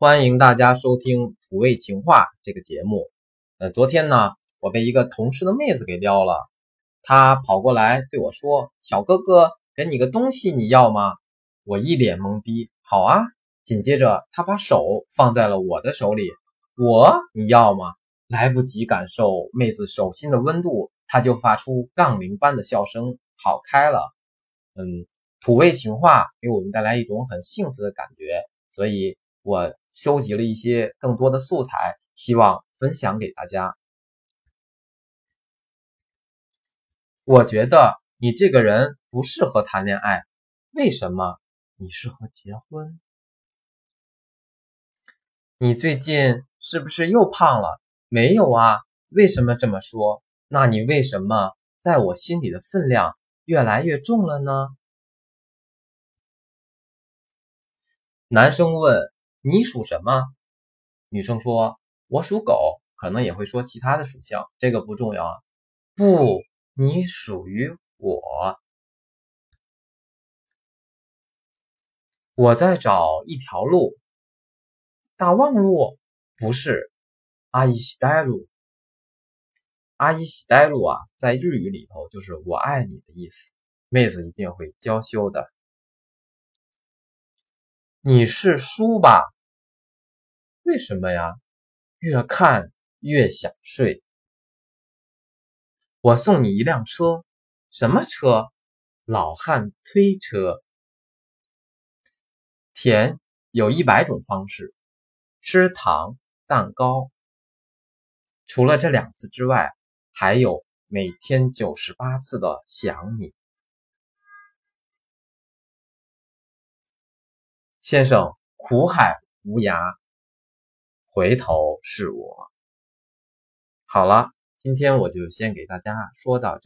欢迎大家收听《土味情话》这个节目。呃，昨天呢，我被一个同事的妹子给撩了，她跑过来对我说：“小哥哥，给你个东西，你要吗？”我一脸懵逼，好啊。紧接着，她把手放在了我的手里，我你要吗？来不及感受妹子手心的温度，她就发出杠铃般的笑声，跑开了。嗯，土味情话给我们带来一种很幸福的感觉，所以我收集了一些更多的素材，希望分享给大家。我觉得你这个人不适合谈恋爱，为什么？你适合结婚。你最近是不是又胖了？没有啊，为什么这么说？那你为什么在我心里的分量越来越重了呢？男生问你属什么？女生说我属狗，可能也会说其他的属相，这个不重要啊。不，你属于我。我在找一条路。大望路不是，阿依西带路。阿依西带路啊，在日语里头就是“我爱你”的意思。妹子一定会娇羞的。你是书吧？为什么呀？越看越想睡。我送你一辆车，什么车？老汉推车。甜有一百种方式。吃糖蛋糕，除了这两次之外，还有每天九十八次的想你，先生。苦海无涯，回头是我。好了，今天我就先给大家说到这。